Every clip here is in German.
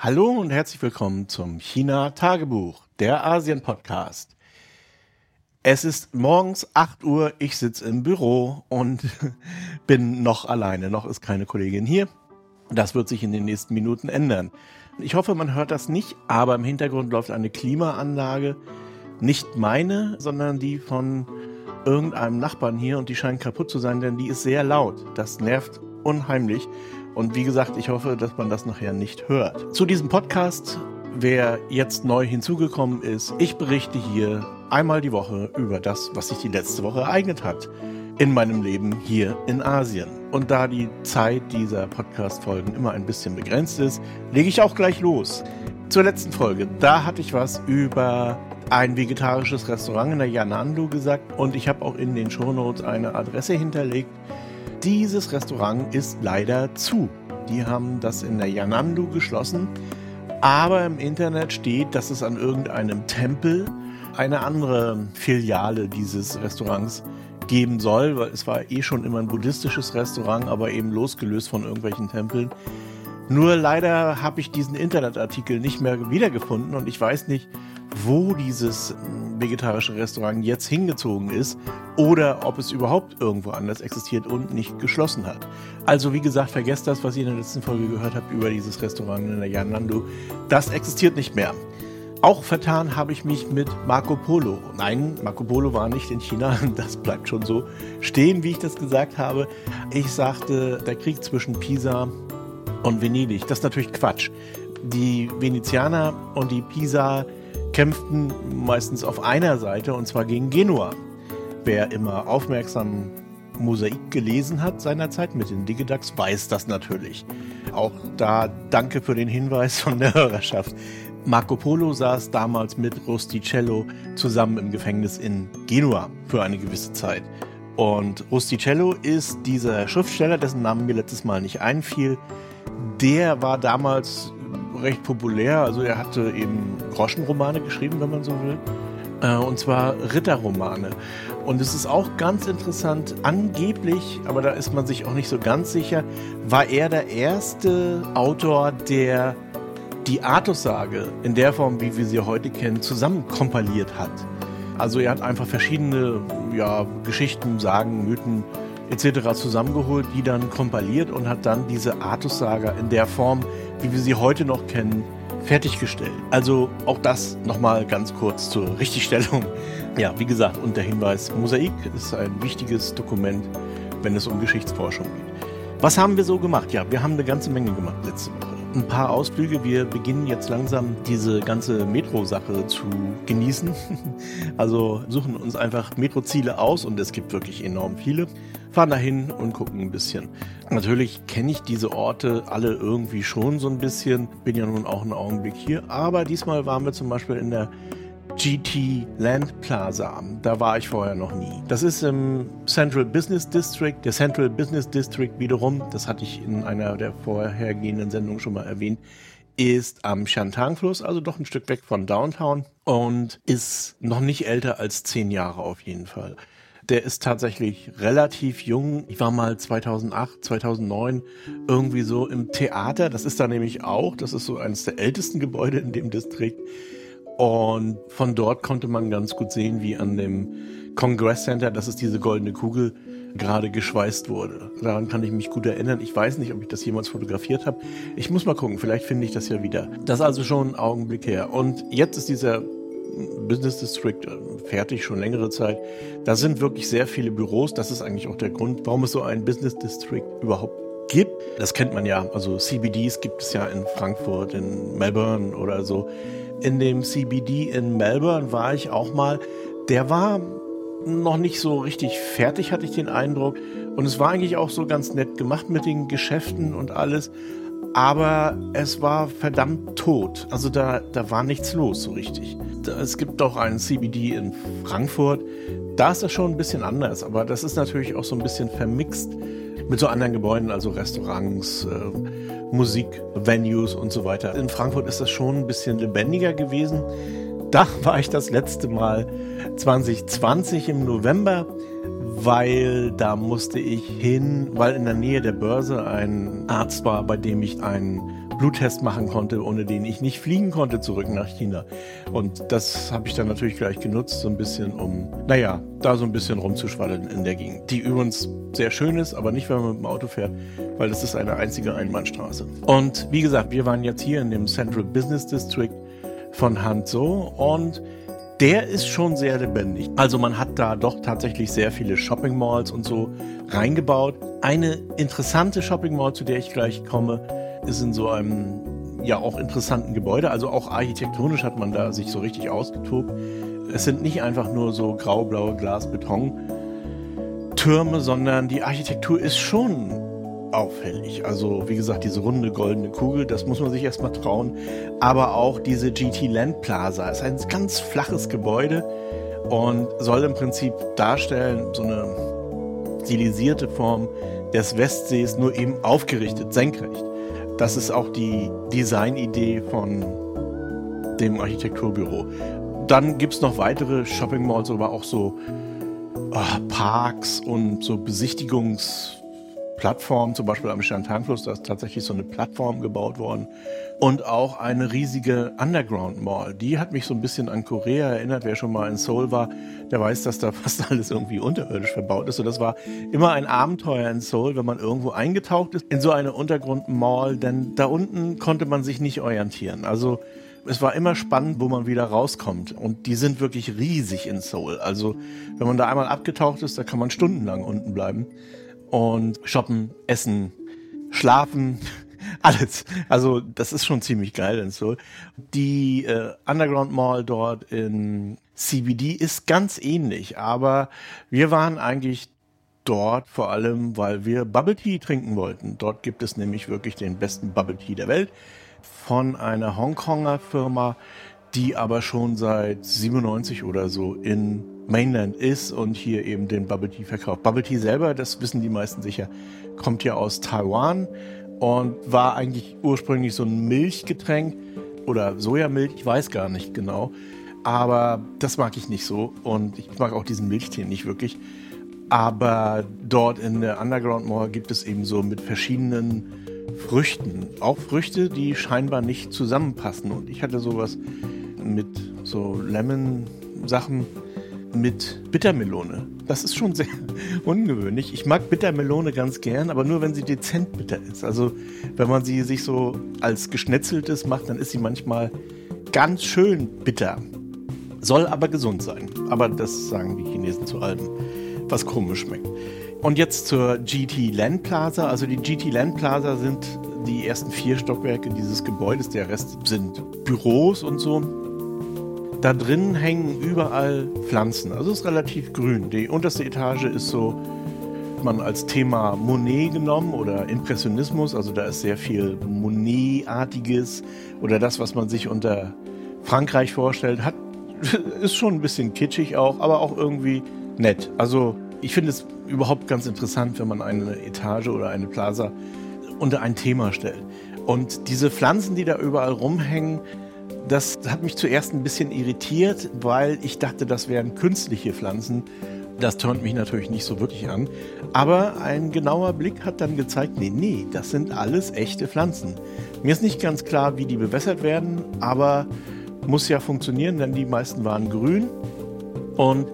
Hallo und herzlich willkommen zum China Tagebuch, der Asien Podcast. Es ist morgens 8 Uhr, ich sitze im Büro und bin noch alleine, noch ist keine Kollegin hier. Das wird sich in den nächsten Minuten ändern. Ich hoffe, man hört das nicht, aber im Hintergrund läuft eine Klimaanlage. Nicht meine, sondern die von irgendeinem Nachbarn hier und die scheint kaputt zu sein, denn die ist sehr laut. Das nervt unheimlich. Und wie gesagt, ich hoffe, dass man das nachher nicht hört. Zu diesem Podcast, wer jetzt neu hinzugekommen ist, ich berichte hier einmal die Woche über das, was sich die letzte Woche ereignet hat in meinem Leben hier in Asien. Und da die Zeit dieser Podcast-Folgen immer ein bisschen begrenzt ist, lege ich auch gleich los. Zur letzten Folge, da hatte ich was über ein vegetarisches Restaurant in der Yanandu gesagt und ich habe auch in den Shownotes eine Adresse hinterlegt, dieses Restaurant ist leider zu. Die haben das in der Yanandu geschlossen. Aber im Internet steht, dass es an irgendeinem Tempel eine andere Filiale dieses Restaurants geben soll, weil es war eh schon immer ein buddhistisches Restaurant, aber eben losgelöst von irgendwelchen Tempeln. Nur leider habe ich diesen Internetartikel nicht mehr wiedergefunden und ich weiß nicht, wo dieses vegetarische Restaurant jetzt hingezogen ist oder ob es überhaupt irgendwo anders existiert und nicht geschlossen hat. Also wie gesagt, vergesst das, was ihr in der letzten Folge gehört habt über dieses Restaurant in der Yanandu. Das existiert nicht mehr. Auch vertan habe ich mich mit Marco Polo. Nein, Marco Polo war nicht in China, das bleibt schon so stehen, wie ich das gesagt habe. Ich sagte, der Krieg zwischen Pisa und Venedig, das ist natürlich Quatsch. Die Venezianer und die Pisa kämpften meistens auf einer Seite und zwar gegen Genua. Wer immer aufmerksam Mosaik gelesen hat seinerzeit mit den Digidax, weiß das natürlich. Auch da danke für den Hinweis von der Hörerschaft. Marco Polo saß damals mit Rusticello zusammen im Gefängnis in Genua für eine gewisse Zeit. Und Rusticello ist dieser Schriftsteller, dessen Namen mir letztes Mal nicht einfiel. Der war damals recht populär. Also er hatte eben Groschenromane geschrieben, wenn man so will. Äh, und zwar Ritterromane. Und es ist auch ganz interessant, angeblich, aber da ist man sich auch nicht so ganz sicher, war er der erste Autor, der die Artussage in der Form, wie wir sie heute kennen, zusammenkompiliert hat. Also er hat einfach verschiedene ja, Geschichten, Sagen, Mythen etc. zusammengeholt, die dann kompiliert und hat dann diese Artus-Saga in der Form, wie wir sie heute noch kennen, fertiggestellt. Also auch das nochmal ganz kurz zur Richtigstellung. Ja, wie gesagt, und der Hinweis, Mosaik ist ein wichtiges Dokument, wenn es um Geschichtsforschung geht. Was haben wir so gemacht? Ja, wir haben eine ganze Menge gemacht letzte Woche. Ein paar Ausflüge. Wir beginnen jetzt langsam diese ganze Metro-Sache zu genießen. Also suchen uns einfach Metro-Ziele aus und es gibt wirklich enorm viele fahren dahin und gucken ein bisschen. Natürlich kenne ich diese Orte alle irgendwie schon so ein bisschen, bin ja nun auch einen Augenblick hier, aber diesmal waren wir zum Beispiel in der GT Land Plaza. Da war ich vorher noch nie. Das ist im Central Business District. Der Central Business District wiederum, das hatte ich in einer der vorhergehenden Sendungen schon mal erwähnt, ist am Shantung-Fluss, also doch ein Stück weg von Downtown und ist noch nicht älter als zehn Jahre auf jeden Fall. Der ist tatsächlich relativ jung. Ich war mal 2008, 2009 irgendwie so im Theater. Das ist da nämlich auch. Das ist so eines der ältesten Gebäude in dem Distrikt. Und von dort konnte man ganz gut sehen, wie an dem Congress Center, das ist diese goldene Kugel, gerade geschweißt wurde. Daran kann ich mich gut erinnern. Ich weiß nicht, ob ich das jemals fotografiert habe. Ich muss mal gucken, vielleicht finde ich das ja wieder. Das ist also schon ein Augenblick her. Und jetzt ist dieser Business District äh, fertig, schon längere Zeit. Da sind wirklich sehr viele Büros. Das ist eigentlich auch der Grund, warum es so einen Business District überhaupt gibt. Das kennt man ja. Also CBDs gibt es ja in Frankfurt, in Melbourne oder so. In dem CBD in Melbourne war ich auch mal. Der war noch nicht so richtig fertig, hatte ich den Eindruck. Und es war eigentlich auch so ganz nett gemacht mit den Geschäften und alles aber es war verdammt tot. Also da, da war nichts los so richtig. Es gibt doch einen CBD in Frankfurt. Da ist das schon ein bisschen anders, aber das ist natürlich auch so ein bisschen vermixt mit so anderen Gebäuden, also Restaurants, äh, Musikvenues und so weiter. In Frankfurt ist das schon ein bisschen lebendiger gewesen. Da war ich das letzte Mal 2020 im November weil da musste ich hin, weil in der Nähe der Börse ein Arzt war, bei dem ich einen Bluttest machen konnte, ohne den ich nicht fliegen konnte zurück nach China. Und das habe ich dann natürlich gleich genutzt, so ein bisschen, um, naja, da so ein bisschen rumzuschwaddeln in der Gegend. Die übrigens sehr schön ist, aber nicht, wenn man mit dem Auto fährt, weil das ist eine einzige Einbahnstraße. Und wie gesagt, wir waren jetzt hier in dem Central Business District von Hanzhou und der ist schon sehr lebendig. Also man hat da doch tatsächlich sehr viele Shopping Malls und so reingebaut. Eine interessante Shopping Mall, zu der ich gleich komme, ist in so einem ja auch interessanten Gebäude. Also auch architektonisch hat man da sich so richtig ausgetobt. Es sind nicht einfach nur so grau-blaue Glas-Beton-Türme, sondern die Architektur ist schon auffällig. Also wie gesagt, diese runde goldene Kugel, das muss man sich erstmal trauen. Aber auch diese GT Land Plaza ist ein ganz flaches Gebäude und soll im Prinzip darstellen, so eine stilisierte Form des Westsees, nur eben aufgerichtet, senkrecht. Das ist auch die Designidee von dem Architekturbüro. Dann gibt es noch weitere Shopping Malls, aber auch so oh, Parks und so Besichtigungsplattformen, zum Beispiel am Shantanfluss, da ist tatsächlich so eine Plattform gebaut worden. Und auch eine riesige Underground Mall. Die hat mich so ein bisschen an Korea erinnert. Wer schon mal in Seoul war, der weiß, dass da fast alles irgendwie unterirdisch verbaut ist. Und das war immer ein Abenteuer in Seoul, wenn man irgendwo eingetaucht ist in so eine Untergrund-Mall, denn da unten konnte man sich nicht orientieren. Also es war immer spannend, wo man wieder rauskommt. Und die sind wirklich riesig in Seoul. Also wenn man da einmal abgetaucht ist, da kann man stundenlang unten bleiben und shoppen, essen, schlafen. Alles. Also das ist schon ziemlich geil in Seoul. Die äh, Underground Mall dort in CBD ist ganz ähnlich, aber wir waren eigentlich dort vor allem, weil wir Bubble Tea trinken wollten. Dort gibt es nämlich wirklich den besten Bubble Tea der Welt von einer Hongkonger Firma, die aber schon seit 97 oder so in Mainland ist und hier eben den Bubble Tea verkauft. Bubble Tea selber, das wissen die meisten sicher, kommt ja aus Taiwan und war eigentlich ursprünglich so ein Milchgetränk oder Sojamilch, ich weiß gar nicht genau. Aber das mag ich nicht so und ich mag auch diesen Milchtee nicht wirklich. Aber dort in der Underground Mall gibt es eben so mit verschiedenen Früchten, auch Früchte, die scheinbar nicht zusammenpassen. Und ich hatte sowas mit so Lemon-Sachen mit Bittermelone. Das ist schon sehr ungewöhnlich. Ich mag Bittermelone ganz gern, aber nur wenn sie dezent bitter ist. Also wenn man sie sich so als geschnetzeltes macht, dann ist sie manchmal ganz schön bitter. Soll aber gesund sein. Aber das sagen die Chinesen zu allem, was komisch schmeckt. Und jetzt zur GT Land Plaza. Also die GT Land Plaza sind die ersten vier Stockwerke dieses Gebäudes. Der Rest sind Büros und so. Da drin hängen überall Pflanzen. Also es ist relativ grün. Die unterste Etage ist so, man als Thema Monet genommen oder Impressionismus. Also da ist sehr viel Monet-artiges oder das, was man sich unter Frankreich vorstellt. Hat, ist schon ein bisschen kitschig auch, aber auch irgendwie nett. Also ich finde es überhaupt ganz interessant, wenn man eine Etage oder eine Plaza unter ein Thema stellt. Und diese Pflanzen, die da überall rumhängen, das hat mich zuerst ein bisschen irritiert, weil ich dachte, das wären künstliche Pflanzen. Das tönt mich natürlich nicht so wirklich an. Aber ein genauer Blick hat dann gezeigt, nee, nee, das sind alles echte Pflanzen. Mir ist nicht ganz klar, wie die bewässert werden, aber muss ja funktionieren, denn die meisten waren grün. Und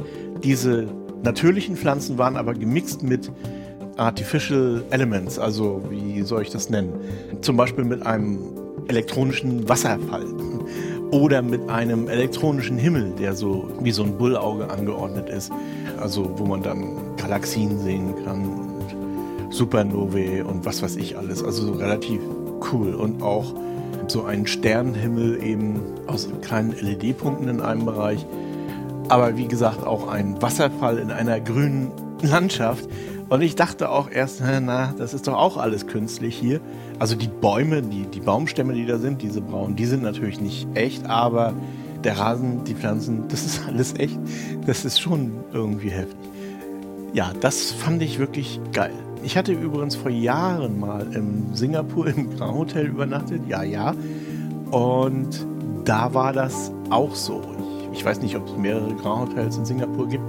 diese natürlichen Pflanzen waren aber gemixt mit Artificial Elements, also wie soll ich das nennen? Zum Beispiel mit einem elektronischen Wasserfall oder mit einem elektronischen Himmel, der so wie so ein Bullauge angeordnet ist, also wo man dann Galaxien sehen kann und Supernovae und was weiß ich alles, also so relativ cool und auch so ein Sternenhimmel eben aus kleinen LED-Punkten in einem Bereich aber wie gesagt auch ein Wasserfall in einer grünen Landschaft. Und ich dachte auch erst, na, das ist doch auch alles künstlich hier. Also die Bäume, die, die Baumstämme, die da sind, diese braunen, die sind natürlich nicht echt, aber der Rasen, die Pflanzen, das ist alles echt. Das ist schon irgendwie heftig. Ja, das fand ich wirklich geil. Ich hatte übrigens vor Jahren mal in Singapur im Grand Hotel übernachtet. Ja, ja. Und da war das auch so. Ich weiß nicht, ob es mehrere Grand Hotels in Singapur gibt,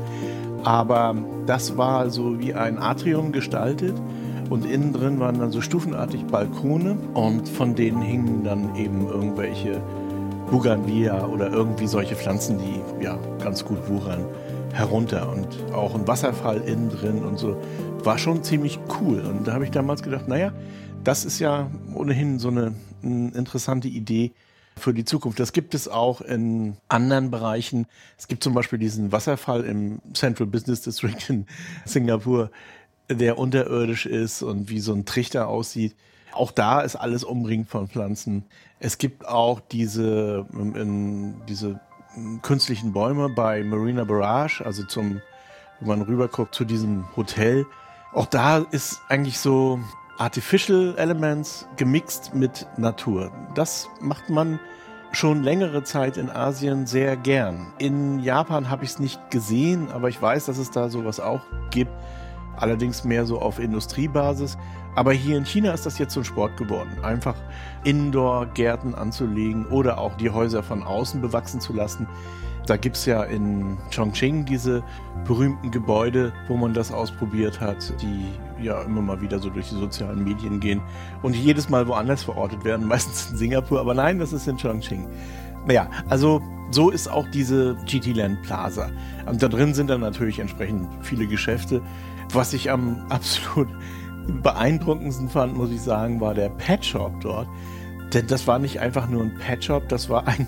aber das war so wie ein Atrium gestaltet Und innen drin waren dann so stufenartig Balkone und von denen hingen dann eben irgendwelche Bougainvillea oder irgendwie solche Pflanzen, die ja ganz gut wuchern, herunter. Und auch ein Wasserfall innen drin und so. War schon ziemlich cool. Und da habe ich damals gedacht, naja, das ist ja ohnehin so eine, eine interessante Idee, für die Zukunft. Das gibt es auch in anderen Bereichen. Es gibt zum Beispiel diesen Wasserfall im Central Business District in Singapur, der unterirdisch ist und wie so ein Trichter aussieht. Auch da ist alles umringt von Pflanzen. Es gibt auch diese, in, diese künstlichen Bäume bei Marina Barrage, also zum, wenn man rüberguckt zu diesem Hotel. Auch da ist eigentlich so Artificial Elements gemixt mit Natur. Das macht man schon längere Zeit in Asien sehr gern. In Japan habe ich es nicht gesehen, aber ich weiß, dass es da sowas auch gibt. Allerdings mehr so auf Industriebasis. Aber hier in China ist das jetzt so ein Sport geworden. Einfach Indoor-Gärten anzulegen oder auch die Häuser von außen bewachsen zu lassen. Da gibt es ja in Chongqing diese berühmten Gebäude, wo man das ausprobiert hat, die ja immer mal wieder so durch die sozialen Medien gehen und jedes Mal woanders verortet werden, meistens in Singapur, aber nein, das ist in Chongqing. Naja, also so ist auch diese GT Land Plaza. Und da drin sind dann natürlich entsprechend viele Geschäfte. Was ich am absolut beeindruckendsten fand, muss ich sagen, war der Pet Shop dort. Denn das war nicht einfach nur ein Pet Shop, das war ein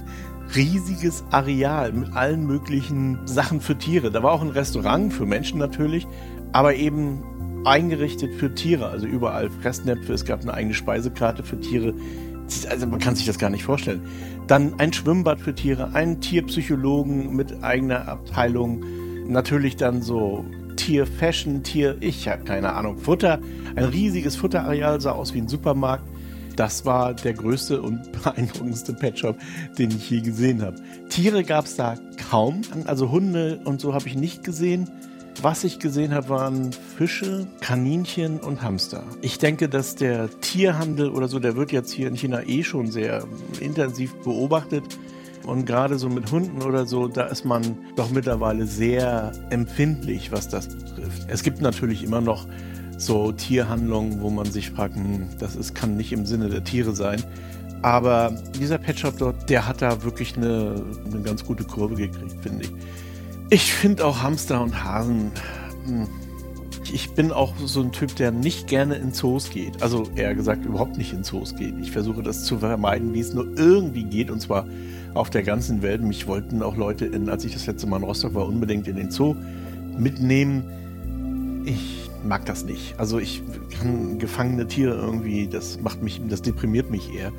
riesiges Areal mit allen möglichen Sachen für Tiere. Da war auch ein Restaurant für Menschen natürlich, aber eben eingerichtet für Tiere. Also überall Fressnäpfe, es gab eine eigene Speisekarte für Tiere. Also man kann sich das gar nicht vorstellen. Dann ein Schwimmbad für Tiere, einen Tierpsychologen mit eigener Abteilung. Natürlich dann so Tier-Fashion, Tier, ich habe keine Ahnung, Futter. Ein riesiges Futterareal sah aus wie ein Supermarkt das war der größte und beeindruckendste Pet Shop, den ich je gesehen habe. Tiere gab es da kaum, also Hunde und so habe ich nicht gesehen. Was ich gesehen habe, waren Fische, Kaninchen und Hamster. Ich denke, dass der Tierhandel oder so, der wird jetzt hier in China eh schon sehr intensiv beobachtet. Und gerade so mit Hunden oder so, da ist man doch mittlerweile sehr empfindlich, was das betrifft. Es gibt natürlich immer noch so Tierhandlungen, wo man sich fragt, hm, das ist, kann nicht im Sinne der Tiere sein. Aber dieser Pet Shop dort, der hat da wirklich eine, eine ganz gute Kurve gekriegt, finde ich. Ich finde auch Hamster und Hasen. Hm, ich bin auch so ein Typ, der nicht gerne in Zoos geht. Also eher gesagt, überhaupt nicht in Zoos geht. Ich versuche das zu vermeiden, wie es nur irgendwie geht. Und zwar auf der ganzen Welt. Mich wollten auch Leute, in, als ich das letzte Mal in Rostock war, unbedingt in den Zoo mitnehmen. Ich mag das nicht. Also ich kann gefangene Tiere irgendwie, das macht mich, das deprimiert mich eher.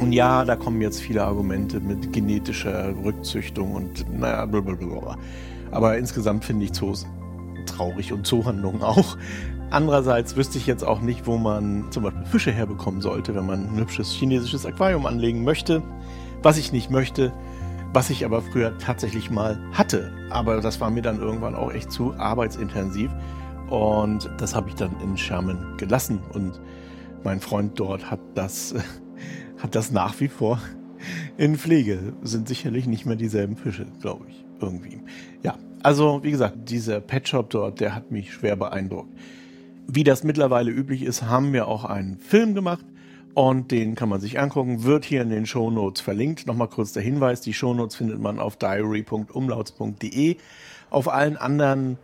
Und ja, da kommen jetzt viele Argumente mit genetischer Rückzüchtung und naja, blablabla. Aber insgesamt finde ich Zoos traurig und Zoohandlungen auch. Andererseits wüsste ich jetzt auch nicht, wo man zum Beispiel Fische herbekommen sollte, wenn man ein hübsches chinesisches Aquarium anlegen möchte. Was ich nicht möchte, was ich aber früher tatsächlich mal hatte. Aber das war mir dann irgendwann auch echt zu arbeitsintensiv. Und das habe ich dann in Sherman gelassen. Und mein Freund dort hat das, hat das nach wie vor in Pflege. Sind sicherlich nicht mehr dieselben Fische, glaube ich, irgendwie. Ja, also wie gesagt, dieser Pet Shop dort, der hat mich schwer beeindruckt. Wie das mittlerweile üblich ist, haben wir auch einen Film gemacht und den kann man sich angucken, wird hier in den Show Notes verlinkt. Nochmal kurz der Hinweis, die Show Notes findet man auf diary.umlauts.de. Auf allen anderen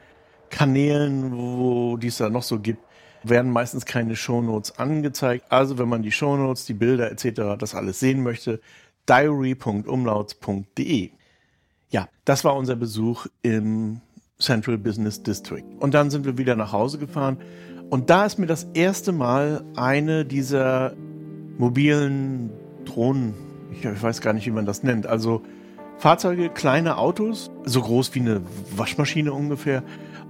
Kanälen, wo die es da noch so gibt, werden meistens keine Shownotes angezeigt. Also wenn man die Shownotes, die Bilder etc., das alles sehen möchte, diary.umlauts.de. Ja, das war unser Besuch im Central Business District. Und dann sind wir wieder nach Hause gefahren. Und da ist mir das erste Mal eine dieser mobilen Drohnen, ich weiß gar nicht, wie man das nennt, also Fahrzeuge, kleine Autos, so groß wie eine Waschmaschine ungefähr,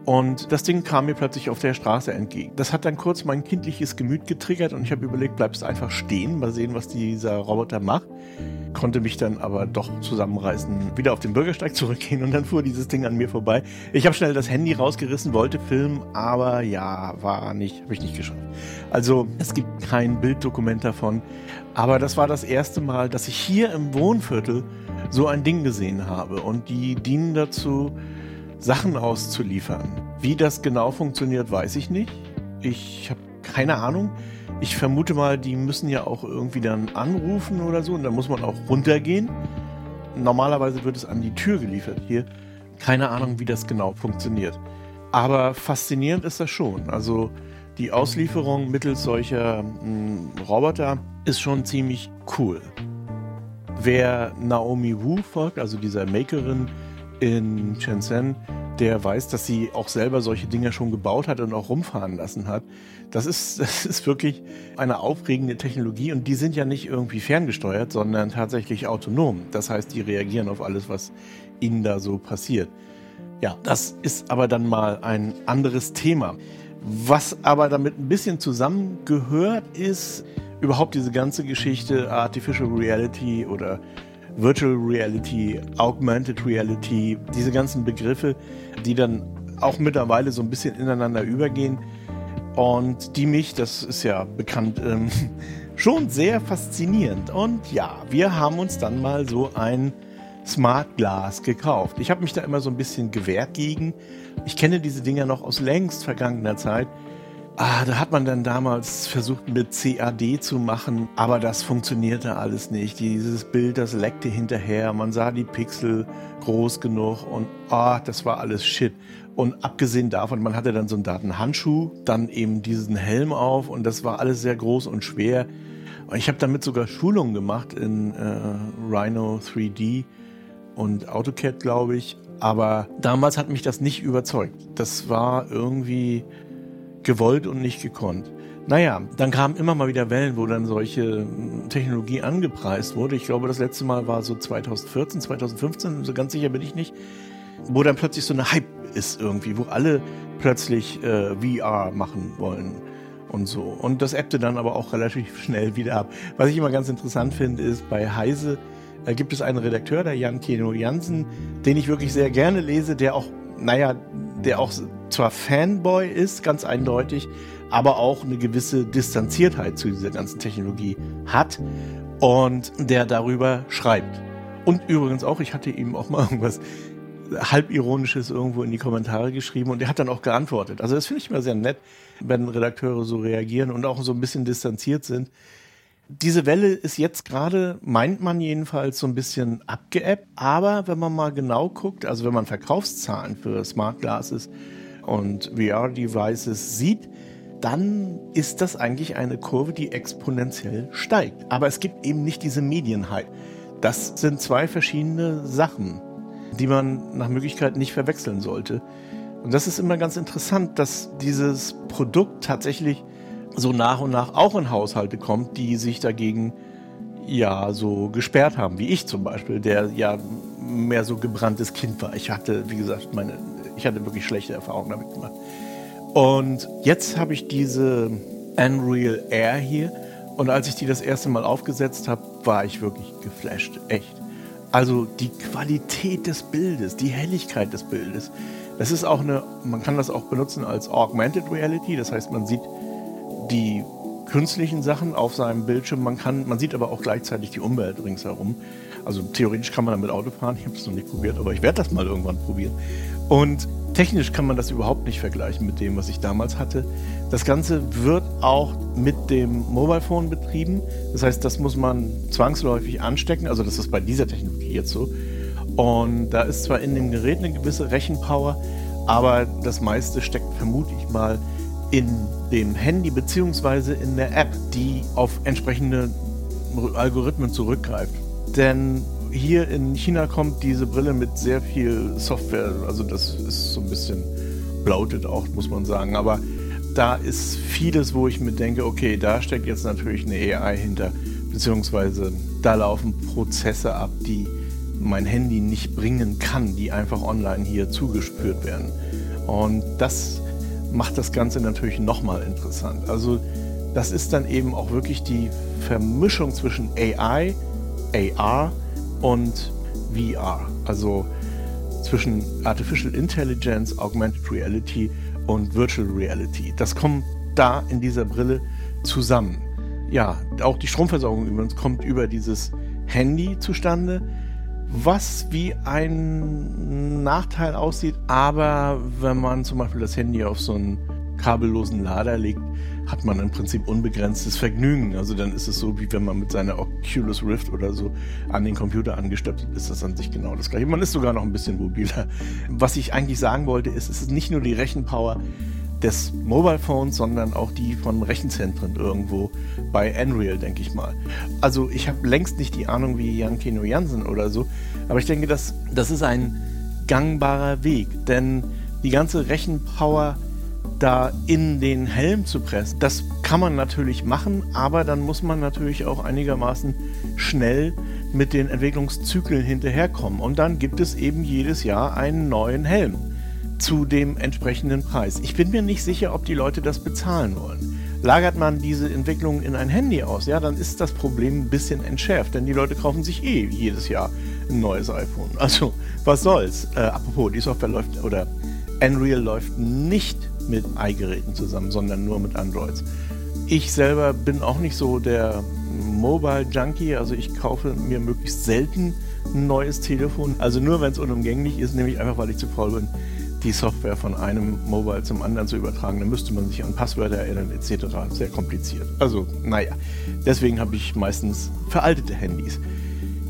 und das Ding kam mir plötzlich auf der Straße entgegen. Das hat dann kurz mein kindliches Gemüt getriggert und ich habe überlegt, bleibst einfach stehen, mal sehen, was dieser Roboter macht. Konnte mich dann aber doch zusammenreißen, wieder auf den Bürgersteig zurückgehen und dann fuhr dieses Ding an mir vorbei. Ich habe schnell das Handy rausgerissen, wollte filmen, aber ja, war nicht, habe ich nicht geschafft. Also es gibt kein Bilddokument davon, aber das war das erste Mal, dass ich hier im Wohnviertel so ein Ding gesehen habe und die dienen dazu, Sachen auszuliefern. Wie das genau funktioniert, weiß ich nicht. Ich habe keine Ahnung. Ich vermute mal, die müssen ja auch irgendwie dann anrufen oder so und dann muss man auch runtergehen. Normalerweise wird es an die Tür geliefert hier. Keine Ahnung, wie das genau funktioniert. Aber faszinierend ist das schon. Also die Auslieferung mittels solcher mh, hm, Roboter ist schon ziemlich cool. Wer Naomi Wu folgt, also dieser Makerin in Shenzhen, der weiß, dass sie auch selber solche Dinge schon gebaut hat und auch rumfahren lassen hat. Das ist, das ist wirklich eine aufregende Technologie und die sind ja nicht irgendwie ferngesteuert, sondern tatsächlich autonom. Das heißt, die reagieren auf alles, was ihnen da so passiert. Ja, das ist aber dann mal ein anderes Thema. Was aber damit ein bisschen zusammengehört, ist überhaupt diese ganze Geschichte Artificial Reality oder Virtual Reality, Augmented Reality, diese ganzen Begriffe, die dann auch mittlerweile so ein bisschen ineinander übergehen und die mich, das ist ja bekannt, ähm, schon sehr faszinierend. Und ja, wir haben uns dann mal so ein Smart Glass gekauft. Ich habe mich da immer so ein bisschen gewehrt gegen. Ich kenne diese Dinger noch aus längst vergangener Zeit. Ah, da hat man dann damals versucht mit CAD zu machen, aber das funktionierte alles nicht. Dieses Bild, das leckte hinterher, man sah die Pixel groß genug und ah, das war alles Shit. Und abgesehen davon, man hatte dann so einen Datenhandschuh, dann eben diesen Helm auf und das war alles sehr groß und schwer. Ich habe damit sogar Schulungen gemacht in äh, Rhino 3D und AutoCAD, glaube ich. Aber damals hat mich das nicht überzeugt. Das war irgendwie gewollt und nicht gekonnt. Naja, dann kamen immer mal wieder Wellen, wo dann solche hm, Technologie angepreist wurde. Ich glaube, das letzte Mal war so 2014, 2015, so ganz sicher bin ich nicht, wo dann plötzlich so eine Hype ist irgendwie, wo alle plötzlich äh, VR machen wollen und so. Und das ebbte dann aber auch relativ schnell wieder ab. Was ich immer ganz interessant finde, ist bei Heise äh, gibt es einen Redakteur, der Jan Keno Jansen, den ich wirklich sehr gerne lese, der auch naja, der auch zwar Fanboy ist, ganz eindeutig, aber auch eine gewisse Distanziertheit zu dieser ganzen Technologie hat und der darüber schreibt. Und übrigens auch, ich hatte ihm auch mal irgendwas halbironisches irgendwo in die Kommentare geschrieben und er hat dann auch geantwortet. Also das finde ich immer sehr nett, wenn Redakteure so reagieren und auch so ein bisschen distanziert sind diese Welle ist jetzt gerade, meint man jedenfalls, so ein bisschen abgeebbt. Aber wenn man mal genau guckt, also wenn man Verkaufszahlen für Smart Glasses und VR-Devices sieht, dann ist das eigentlich eine Kurve, die exponentiell steigt. Aber es gibt eben nicht diese Medienhype. Das sind zwei verschiedene Sachen, die man nach Möglichkeit nicht verwechseln sollte. Und das ist immer ganz interessant, dass dieses Produkt tatsächlich so nach und nach auch in Haushalte kommt, die sich dagegen ja so gesperrt haben, wie ich zum Beispiel, der ja mehr so gebranntes Kind war. Ich hatte, wie gesagt, meine, ich hatte wirklich schlechte Erfahrungen damit gemacht. Und jetzt habe ich diese Unreal Air hier und als ich die das erste Mal aufgesetzt habe, war ich wirklich geflasht, echt. Also die Qualität des Bildes, die Helligkeit des Bildes. Das ist auch eine, man kann das auch benutzen als Augmented Reality, das heißt, man sieht die künstlichen Sachen auf seinem Bildschirm. Man kann, man sieht aber auch gleichzeitig die Umwelt ringsherum. Also theoretisch kann man damit Auto fahren. Ich habe es noch nicht probiert, aber ich werde das mal irgendwann probieren. Und technisch kann man das überhaupt nicht vergleichen mit dem, was ich damals hatte. Das Ganze wird auch mit dem Mobile Phone betrieben. Das heißt, das muss man zwangsläufig anstecken. Also das ist bei dieser Technologie jetzt so. Und da ist zwar in dem Gerät eine gewisse Rechenpower, aber das meiste steckt, vermute ich mal, in dem Handy beziehungsweise in der App, die auf entsprechende Algorithmen zurückgreift. Denn hier in China kommt diese Brille mit sehr viel Software, also das ist so ein bisschen bloated auch, muss man sagen. Aber da ist vieles, wo ich mir denke, okay, da steckt jetzt natürlich eine AI hinter, beziehungsweise da laufen Prozesse ab, die mein Handy nicht bringen kann, die einfach online hier zugespürt werden. Und das macht das Ganze natürlich nochmal interessant. Also das ist dann eben auch wirklich die Vermischung zwischen AI, AR und VR. Also zwischen Artificial Intelligence, Augmented Reality und Virtual Reality. Das kommt da in dieser Brille zusammen. Ja, auch die Stromversorgung übrigens kommt über dieses Handy zustande was wie ein Nachteil aussieht, aber wenn man zum Beispiel das Handy auf so einen kabellosen Lader legt, hat man im Prinzip unbegrenztes Vergnügen. Also dann ist es so, wie wenn man mit seiner Oculus Rift oder so an den Computer angestöpselt ist, das an sich genau das gleiche. Man ist sogar noch ein bisschen mobiler. Was ich eigentlich sagen wollte, ist, es ist nicht nur die Rechenpower, des Mobile Phones, sondern auch die von Rechenzentren irgendwo bei Unreal, denke ich mal. Also ich habe längst nicht die Ahnung wie Jan Keno Jansen oder so, aber ich denke, das, das ist ein gangbarer Weg, denn die ganze Rechenpower da in den Helm zu pressen, das kann man natürlich machen, aber dann muss man natürlich auch einigermaßen schnell mit den Entwicklungszyklen hinterherkommen. Und dann gibt es eben jedes Jahr einen neuen Helm zu dem entsprechenden Preis. Ich bin mir nicht sicher, ob die Leute das bezahlen wollen. Lagert man diese Entwicklung in ein Handy aus, ja, dann ist das Problem ein bisschen entschärft, denn die Leute kaufen sich eh jedes Jahr ein neues iPhone. Also, was soll's? Äh, apropos, die Software läuft oder Unreal läuft nicht mit i-Geräten zusammen, sondern nur mit Androids. Ich selber bin auch nicht so der Mobile Junkie, also ich kaufe mir möglichst selten ein neues Telefon. Also nur wenn es unumgänglich ist, nämlich einfach weil ich zu faul bin, die Software von einem Mobile zum anderen zu übertragen. Dann müsste man sich an Passwörter erinnern etc. Sehr kompliziert. Also, naja, deswegen habe ich meistens veraltete Handys.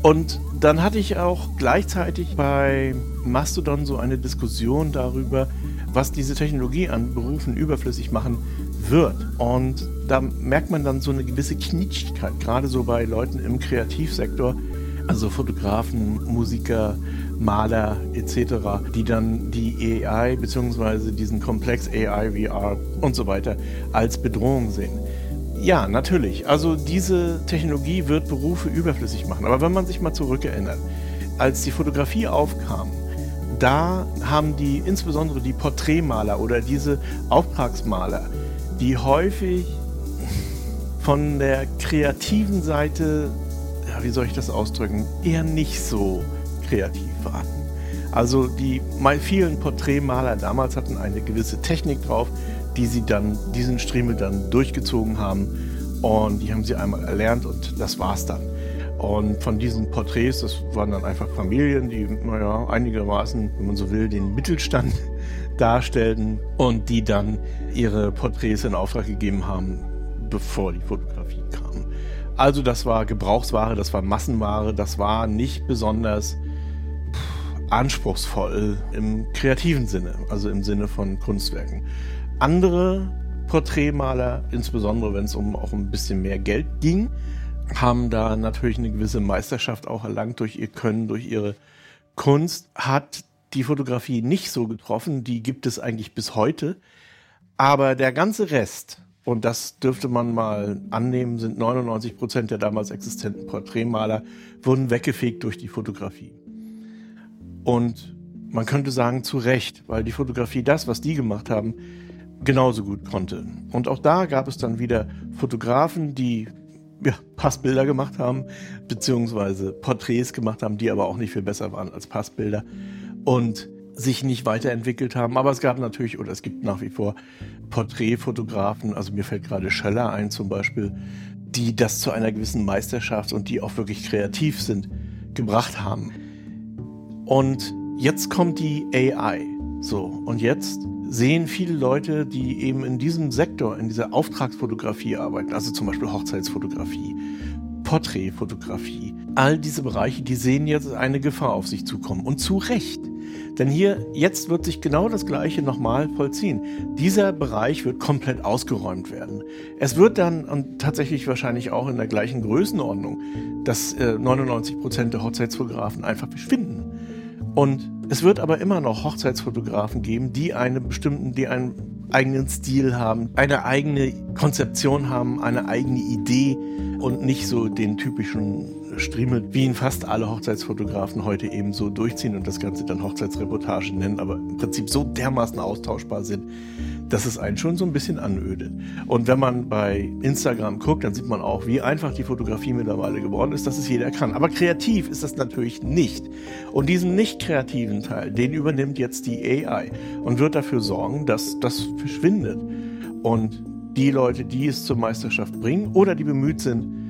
Und dann hatte ich auch gleichzeitig bei Mastodon so eine Diskussion darüber, was diese Technologie an Berufen überflüssig machen wird. Und da merkt man dann so eine gewisse Knitschigkeit, gerade so bei Leuten im Kreativsektor, also Fotografen, Musiker, Maler etc., die dann die AI bzw. diesen Komplex AI, VR und so weiter als Bedrohung sehen. Ja, natürlich. Also diese Technologie wird Berufe überflüssig machen. Aber wenn man sich mal zurückerinnert, als die Fotografie aufkam, da haben die, insbesondere die Porträtmaler oder diese Auftragsmaler, die häufig von der kreativen Seite, wie soll ich das ausdrücken, eher nicht so kreativ waren. Also die vielen Porträtmaler damals hatten eine gewisse Technik drauf, die sie dann, diesen Striemel dann durchgezogen haben und die haben sie einmal erlernt und das war's dann. Und von diesen Porträts, das waren dann einfach Familien, die, naja, einigermaßen, wenn man so will, den Mittelstand darstellten und die dann ihre Porträts in Auftrag gegeben haben, bevor die Fotografie kam. Also das war Gebrauchsware, das war Massenware, das war nicht besonders anspruchsvoll im kreativen Sinne, also im Sinne von Kunstwerken. Andere Porträtmaler, insbesondere wenn es um auch ein bisschen mehr Geld ging, haben da natürlich eine gewisse Meisterschaft auch erlangt durch ihr Können, durch ihre Kunst, hat die Fotografie nicht so getroffen, die gibt es eigentlich bis heute. Aber der ganze Rest, und das dürfte man mal annehmen, sind 99 Prozent der damals existenten Porträtmaler, wurden weggefegt durch die Fotografie. Und man könnte sagen, zu Recht, weil die Fotografie das, was die gemacht haben, genauso gut konnte. Und auch da gab es dann wieder Fotografen, die ja, Passbilder gemacht haben, beziehungsweise Porträts gemacht haben, die aber auch nicht viel besser waren als Passbilder und sich nicht weiterentwickelt haben. Aber es gab natürlich, oder es gibt nach wie vor Porträtfotografen, also mir fällt gerade Schöller ein zum Beispiel, die das zu einer gewissen Meisterschaft und die auch wirklich kreativ sind, gebracht haben. Und jetzt kommt die AI. So, und jetzt sehen viele Leute, die eben in diesem Sektor, in dieser Auftragsfotografie arbeiten, also zum Beispiel Hochzeitsfotografie, Porträtfotografie, all diese Bereiche, die sehen jetzt eine Gefahr auf sich zukommen. Und zu Recht. Denn hier, jetzt wird sich genau das Gleiche nochmal vollziehen. Dieser Bereich wird komplett ausgeräumt werden. Es wird dann, und tatsächlich wahrscheinlich auch in der gleichen Größenordnung, dass äh, 99 Prozent der Hochzeitsfotografen einfach verschwinden. Und es wird aber immer noch Hochzeitsfotografen geben, die einen bestimmten, die einen eigenen Stil haben, eine eigene Konzeption haben, eine eigene Idee und nicht so den typischen Striemel, wie ihn fast alle Hochzeitsfotografen heute eben so durchziehen und das Ganze dann Hochzeitsreportage nennen, aber im Prinzip so dermaßen austauschbar sind, dass es einen schon so ein bisschen anödet. Und wenn man bei Instagram guckt, dann sieht man auch, wie einfach die Fotografie mittlerweile geworden ist, dass es jeder kann. Aber kreativ ist das natürlich nicht. Und diesen nicht kreativen Teil, den übernimmt jetzt die AI und wird dafür sorgen, dass das verschwindet. Und die Leute, die es zur Meisterschaft bringen oder die bemüht sind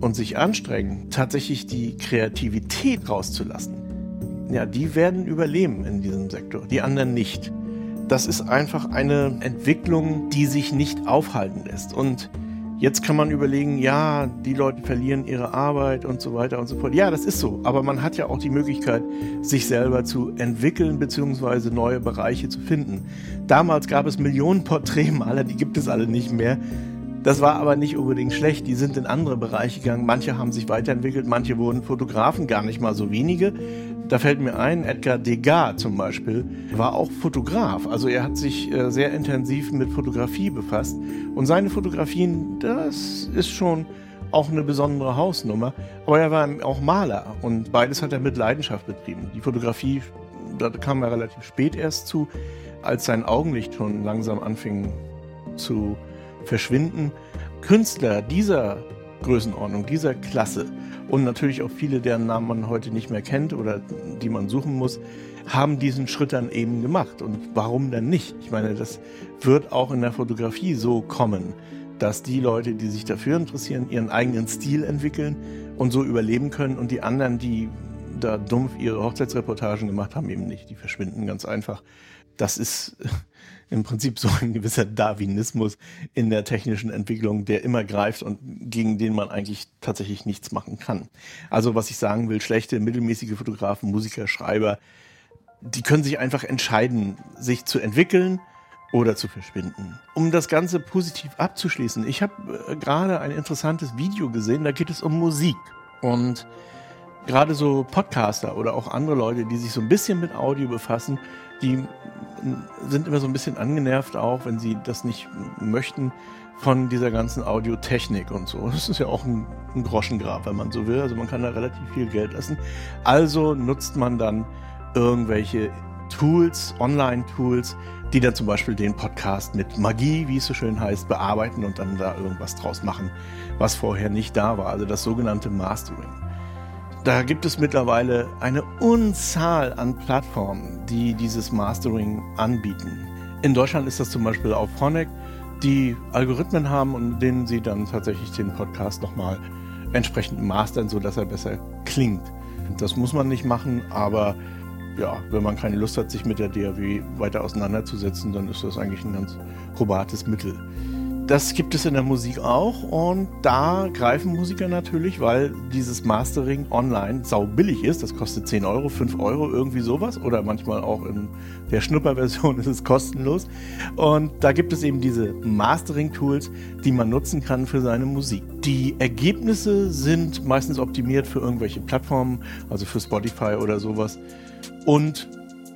und sich anstrengen, tatsächlich die Kreativität rauszulassen, ja, die werden überleben in diesem Sektor, die anderen nicht. das ist einfach eine Entwicklung, die sich nicht aufhalten lässt. Und Jetzt kann man überlegen, ja, die Leute verlieren ihre Arbeit und so weiter und so fort. Ja, das ist so. Aber man hat ja auch die Möglichkeit, sich selber zu entwickeln bzw. neue Bereiche zu finden. Damals gab es Millionen Porträtmaler, die gibt es alle nicht mehr. Das war aber nicht unbedingt schlecht. Die sind in andere Bereiche gegangen. Manche haben sich weiterentwickelt, manche wurden Fotografen, gar nicht mal so wenige. Da fällt mir ein, Edgar Degas zum Beispiel war auch Fotograf. Also er hat sich äh, sehr intensiv mit Fotografie befasst. Und seine Fotografien, das ist schon auch eine besondere Hausnummer. Aber er war auch Maler und beides hat er mit Leidenschaft betrieben. Die Fotografie, da kam er relativ spät erst zu, als sein Augenlicht schon langsam anfing zu verschwinden. Künstler dieser Größenordnung, dieser Klasse und natürlich auch viele, deren Namen man heute nicht mehr kennt oder die man suchen muss, haben diesen Schritt dann eben gemacht. Und warum denn nicht? Ich meine, das wird auch in der Fotografie so kommen, dass die Leute, die sich dafür interessieren, ihren eigenen Stil entwickeln und so überleben können und die anderen, die da dumpf ihre Hochzeitsreportagen gemacht haben, eben nicht. Die verschwinden ganz einfach. Das ist im Prinzip so ein gewisser Darwinismus in der technischen Entwicklung, der immer greift und gegen den man eigentlich tatsächlich nichts machen kann. Also was ich sagen will, schlechte, mittelmäßige Fotografen, Musiker, Schreiber, die können sich einfach entscheiden, sich zu entwickeln oder zu verschwinden. Um das Ganze positiv abzuschließen, ich habe äh, gerade ein interessantes Video gesehen, da geht es um Musik. Und gerade so Podcaster oder auch andere Leute, die sich so ein bisschen mit Audio befassen, die sind immer so ein bisschen angenervt auch, wenn sie das nicht möchten von dieser ganzen Audiotechnik und so. Das ist ja auch ein, ein Groschengrab, wenn man so will. Also man kann da relativ viel Geld lassen. Also nutzt man dann irgendwelche Tools, Online-Tools, die dann zum Beispiel den Podcast mit Magie, wie es so schön heißt, bearbeiten und dann da irgendwas draus machen, was vorher nicht da war. Also das sogenannte Mastering. Da gibt es mittlerweile eine Unzahl an Plattformen, die dieses Mastering anbieten. In Deutschland ist das zum Beispiel auf Phonic, die Algorithmen haben und denen sie dann tatsächlich den Podcast nochmal entsprechend mastern, sodass er besser klingt. Das muss man nicht machen, aber ja, wenn man keine Lust hat, sich mit der DAW weiter auseinanderzusetzen, dann ist das eigentlich ein ganz probates Mittel. Das gibt es in der Musik auch und da greifen Musiker natürlich, weil dieses Mastering online sau billig ist. Das kostet 10 Euro, 5 Euro, irgendwie sowas. Oder manchmal auch in der Schnupperversion ist es kostenlos. Und da gibt es eben diese Mastering-Tools, die man nutzen kann für seine Musik. Die Ergebnisse sind meistens optimiert für irgendwelche Plattformen, also für Spotify oder sowas. Und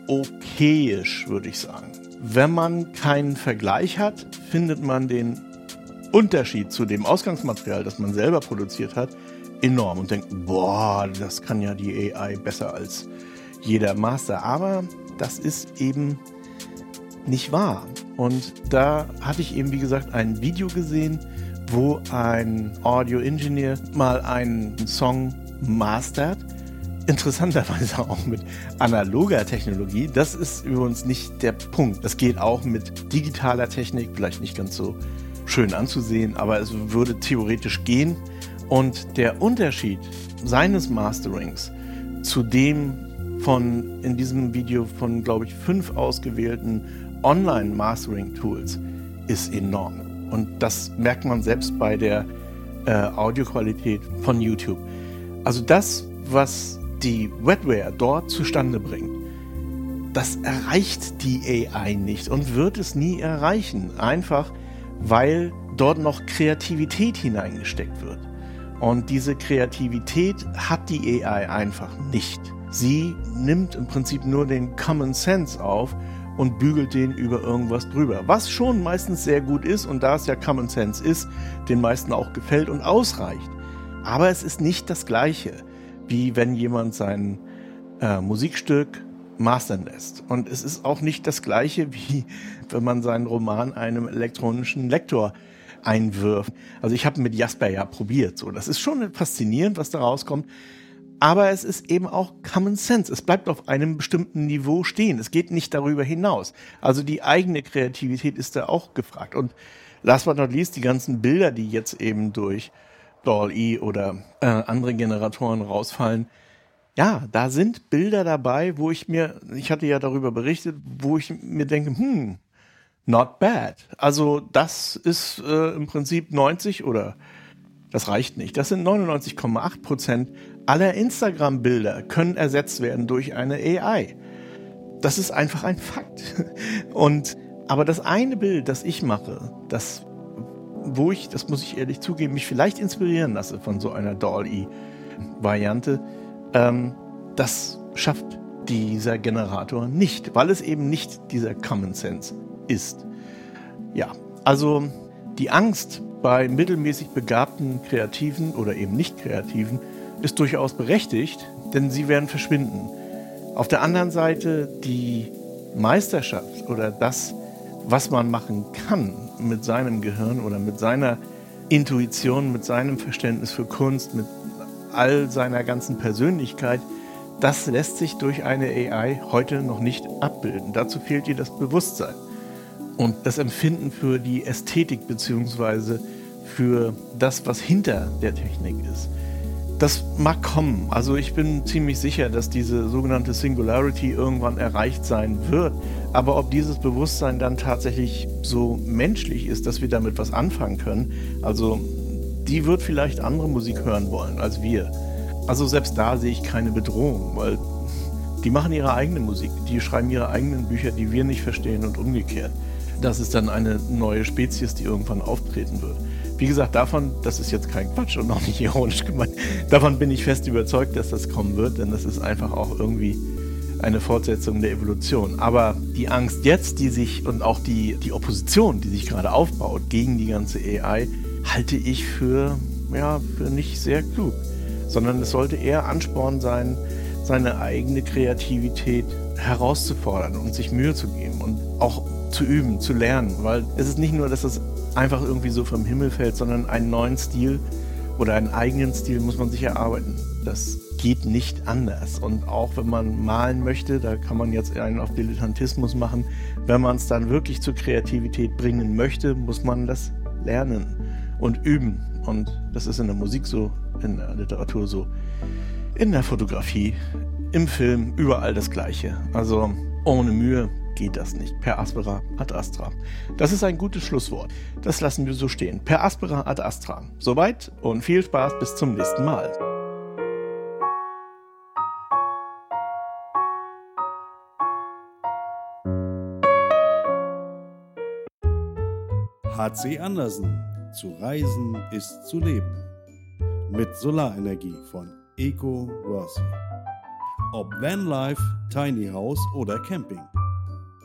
okayisch, würde ich sagen wenn man keinen Vergleich hat, findet man den Unterschied zu dem Ausgangsmaterial, das man selber produziert hat, enorm und denkt, boah, das kann ja die AI besser als jeder Master. Aber das ist eben nicht wahr. Und da hatte ich eben, wie gesagt, ein Video gesehen, wo ein Audio-Engineer mal einen Song mastert interessanterweise auch mit analoger Technologie. Das ist übrigens nicht der Punkt. Das geht auch mit digitaler Technik, vielleicht nicht ganz so schön anzusehen, aber es würde theoretisch gehen. Und der Unterschied seines Masterings zu dem von in diesem Video von, glaube ich, fünf ausgewählten Online-Mastering-Tools ist enorm. Und das merkt man selbst bei der äh, Audioqualität von YouTube. Also das, was die Wetware dort zustande bringt, das erreicht die AI nicht und wird es nie erreichen. Einfach weil dort noch Kreativität hineingesteckt wird. Und diese Kreativität hat die AI einfach nicht. Sie nimmt im Prinzip nur den Common Sense auf und bügelt den über irgendwas drüber. Was schon meistens sehr gut ist und da es ja Common Sense ist, den meisten auch gefällt und ausreicht. Aber es ist nicht das Gleiche wie wenn jemand sein äh, Musikstück mastern lässt. Und es ist auch nicht das gleiche, wie wenn man seinen Roman einem elektronischen Lektor einwirft. Also ich habe mit Jasper ja probiert. So, das ist schon faszinierend, was da rauskommt. Aber es ist eben auch Common Sense. Es bleibt auf einem bestimmten Niveau stehen. Es geht nicht darüber hinaus. Also die eigene Kreativität ist da auch gefragt. Und last but not least, die ganzen Bilder, die jetzt eben durch DAL-E oder äh, andere Generatoren rausfallen, ja, da sind Bilder dabei, wo ich mir, ich hatte ja darüber berichtet, wo ich mir denke, hm, not bad. Also das ist äh, im Prinzip 90 oder das reicht nicht. Das sind 99,8 Prozent aller Instagram-Bilder können ersetzt werden durch eine AI. Das ist einfach ein Fakt. Und aber das eine Bild, das ich mache, das wo ich, das muss ich ehrlich zugeben, mich vielleicht inspirieren lasse von so einer Doll-E-Variante, ähm, das schafft dieser Generator nicht, weil es eben nicht dieser Common Sense ist. Ja, also die Angst bei mittelmäßig begabten Kreativen oder eben nicht Kreativen ist durchaus berechtigt, denn sie werden verschwinden. Auf der anderen Seite die Meisterschaft oder das, was man machen kann mit seinem Gehirn oder mit seiner Intuition, mit seinem Verständnis für Kunst, mit all seiner ganzen Persönlichkeit, das lässt sich durch eine AI heute noch nicht abbilden. Dazu fehlt ihr das Bewusstsein und das Empfinden für die Ästhetik beziehungsweise für das, was hinter der Technik ist. Das mag kommen. Also ich bin ziemlich sicher, dass diese sogenannte Singularity irgendwann erreicht sein wird. Aber ob dieses Bewusstsein dann tatsächlich so menschlich ist, dass wir damit was anfangen können, also die wird vielleicht andere Musik hören wollen als wir. Also selbst da sehe ich keine Bedrohung, weil die machen ihre eigene Musik, die schreiben ihre eigenen Bücher, die wir nicht verstehen und umgekehrt. Das ist dann eine neue Spezies, die irgendwann auftreten wird. Wie gesagt, davon, das ist jetzt kein Quatsch und auch nicht ironisch gemeint, davon bin ich fest überzeugt, dass das kommen wird, denn das ist einfach auch irgendwie eine Fortsetzung der Evolution. Aber die Angst jetzt, die sich und auch die, die Opposition, die sich gerade aufbaut gegen die ganze AI, halte ich für, ja, für nicht sehr klug. Sondern es sollte eher Ansporn sein, seine eigene Kreativität herauszufordern und sich Mühe zu geben und auch zu üben, zu lernen. Weil es ist nicht nur, dass es einfach irgendwie so vom Himmel fällt, sondern einen neuen Stil oder einen eigenen Stil muss man sich erarbeiten. Das geht nicht anders. Und auch wenn man malen möchte, da kann man jetzt einen auf Dilettantismus machen. Wenn man es dann wirklich zur Kreativität bringen möchte, muss man das lernen und üben. Und das ist in der Musik so, in der Literatur so, in der Fotografie, im Film, überall das Gleiche. Also ohne Mühe geht das nicht. Per aspera ad astra. Das ist ein gutes Schlusswort. Das lassen wir so stehen. Per aspera ad astra. Soweit und viel Spaß bis zum nächsten Mal. HC Andersen. Zu reisen ist zu leben. Mit Solarenergie von Eco Worthy. Ob Vanlife, Tiny House oder Camping.